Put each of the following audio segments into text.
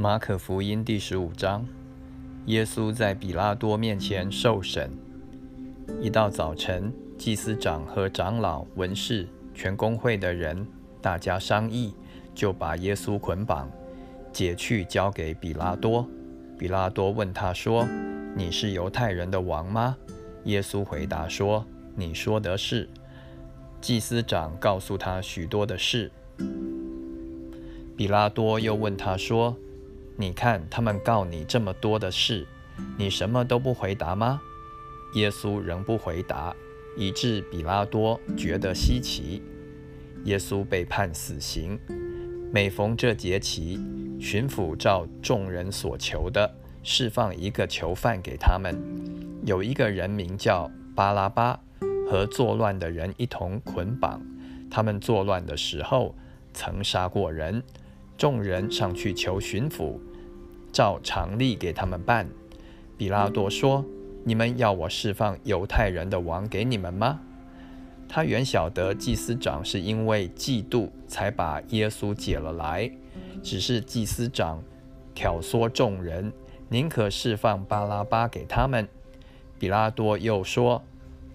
马可福音第十五章，耶稣在比拉多面前受审。一到早晨，祭司长和长老、文士、全公会的人，大家商议，就把耶稣捆绑，解去交给比拉多。比拉多问他说：“你是犹太人的王吗？”耶稣回答说：“你说的是。”祭司长告诉他许多的事。比拉多又问他说。你看，他们告你这么多的事，你什么都不回答吗？耶稣仍不回答，以致比拉多觉得稀奇。耶稣被判死刑。每逢这节期，巡抚照众人所求的，释放一个囚犯给他们。有一个人名叫巴拉巴，和作乱的人一同捆绑。他们作乱的时候，曾杀过人。众人上去求巡抚。照常例给他们办。比拉多说：“你们要我释放犹太人的王给你们吗？”他原晓得祭司长是因为嫉妒才把耶稣解了来，只是祭司长挑唆众人，宁可释放巴拉巴给他们。比拉多又说：“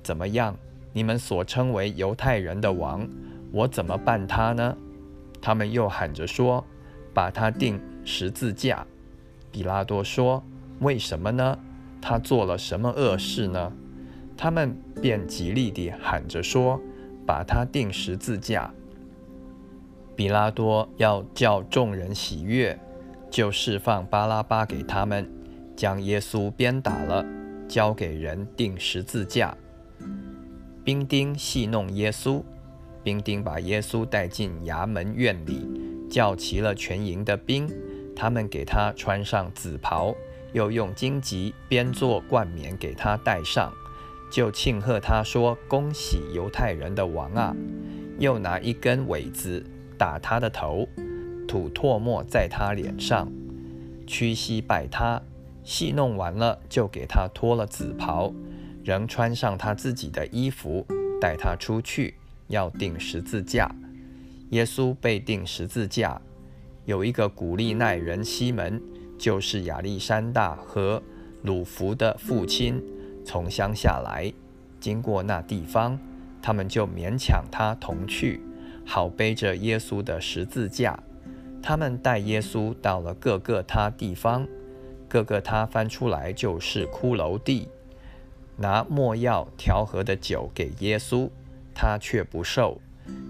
怎么样？你们所称为犹太人的王，我怎么办他呢？”他们又喊着说：“把他钉十字架。”比拉多说：“为什么呢？他做了什么恶事呢？”他们便极力地喊着说：“把他钉十字架。”比拉多要叫众人喜悦，就释放巴拉巴给他们，将耶稣鞭打了，交给人钉十字架。兵丁戏弄耶稣，兵丁把耶稣带进衙门院里，叫齐了全营的兵。他们给他穿上紫袍，又用荆棘编做冠冕给他戴上，就庆贺他说：“恭喜犹太人的王啊！”又拿一根苇子打他的头，吐唾沫在他脸上，屈膝拜他。戏弄完了，就给他脱了紫袍，仍穿上他自己的衣服，带他出去，要钉十字架。耶稣被钉十字架。有一个古利奈人西门，就是亚历山大和鲁弗的父亲，从乡下来，经过那地方，他们就勉强他同去，好背着耶稣的十字架。他们带耶稣到了各个他地方，各个他翻出来就是骷髅地，拿墨药调和的酒给耶稣，他却不受，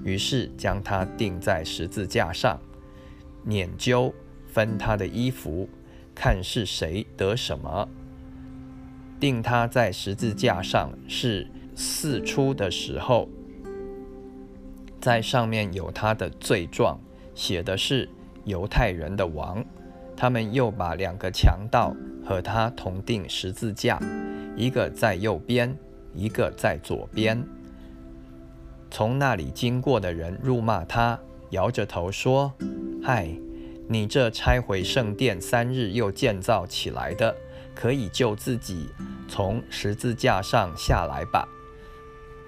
于是将他钉在十字架上。捻究分他的衣服，看是谁得什么。定他在十字架上是四出的时候，在上面有他的罪状，写的是犹太人的王。他们又把两个强盗和他同定十字架，一个在右边，一个在左边。从那里经过的人辱骂他，摇着头说。嗨，你这拆毁圣殿三日又建造起来的，可以救自己从十字架上下来吧？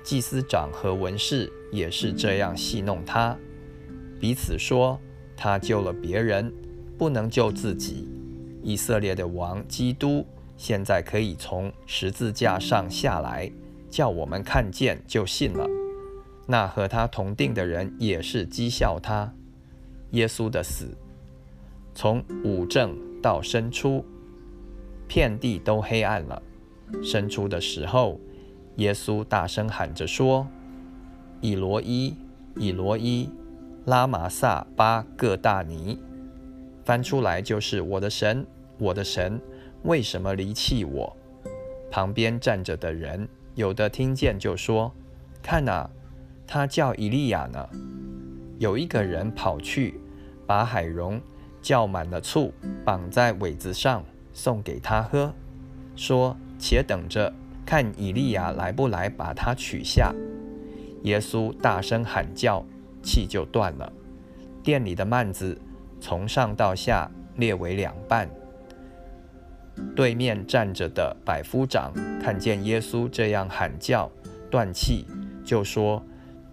祭司长和文士也是这样戏弄他，彼此说：他救了别人，不能救自己。以色列的王基督现在可以从十字架上下来，叫我们看见就信了。那和他同定的人也是讥笑他。耶稣的死，从午正到申初，遍地都黑暗了。申初的时候，耶稣大声喊着说：“以罗伊，以罗伊，拉玛萨巴各大尼。”翻出来就是：“我的神，我的神，为什么离弃我？”旁边站着的人，有的听见就说：“看哪，他叫以利亚呢。”有一个人跑去，把海蓉叫满了醋，绑在苇子上，送给他喝，说：“且等着，看以利亚来不来，把他取下。”耶稣大声喊叫，气就断了。店里的幔子从上到下裂为两半。对面站着的百夫长看见耶稣这样喊叫，断气，就说。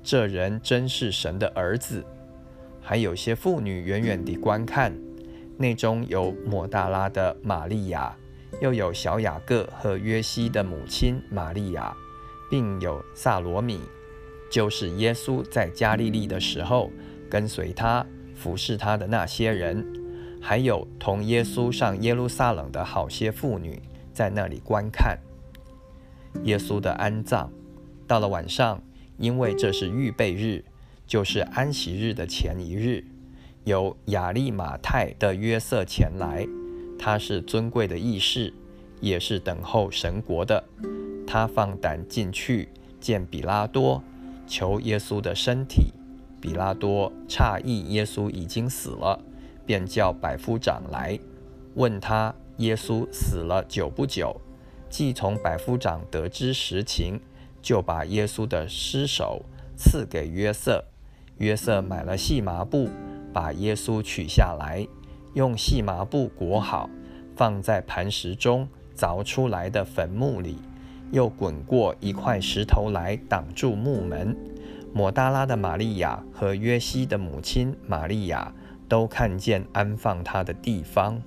这人真是神的儿子。还有些妇女远远地观看，内中有抹大拉的玛利亚，又有小雅各和约西的母亲玛利亚，并有萨罗米，就是耶稣在加利利的时候跟随他服侍他的那些人，还有同耶稣上耶路撒冷的好些妇女，在那里观看耶稣的安葬。到了晚上，因为这是预备日，就是安息日的前一日。有亚利马泰的约瑟前来，他是尊贵的义士，也是等候神国的。他放胆进去见比拉多，求耶稣的身体。比拉多诧异耶稣已经死了，便叫百夫长来问他耶稣死了久不久。既从百夫长得知实情，就把耶稣的尸首赐给约瑟。约瑟买了细麻布。把耶稣取下来，用细麻布裹好，放在磐石中凿出来的坟墓里，又滚过一块石头来挡住墓门。抹大拉的玛利亚和约西的母亲玛利亚都看见安放他的地方。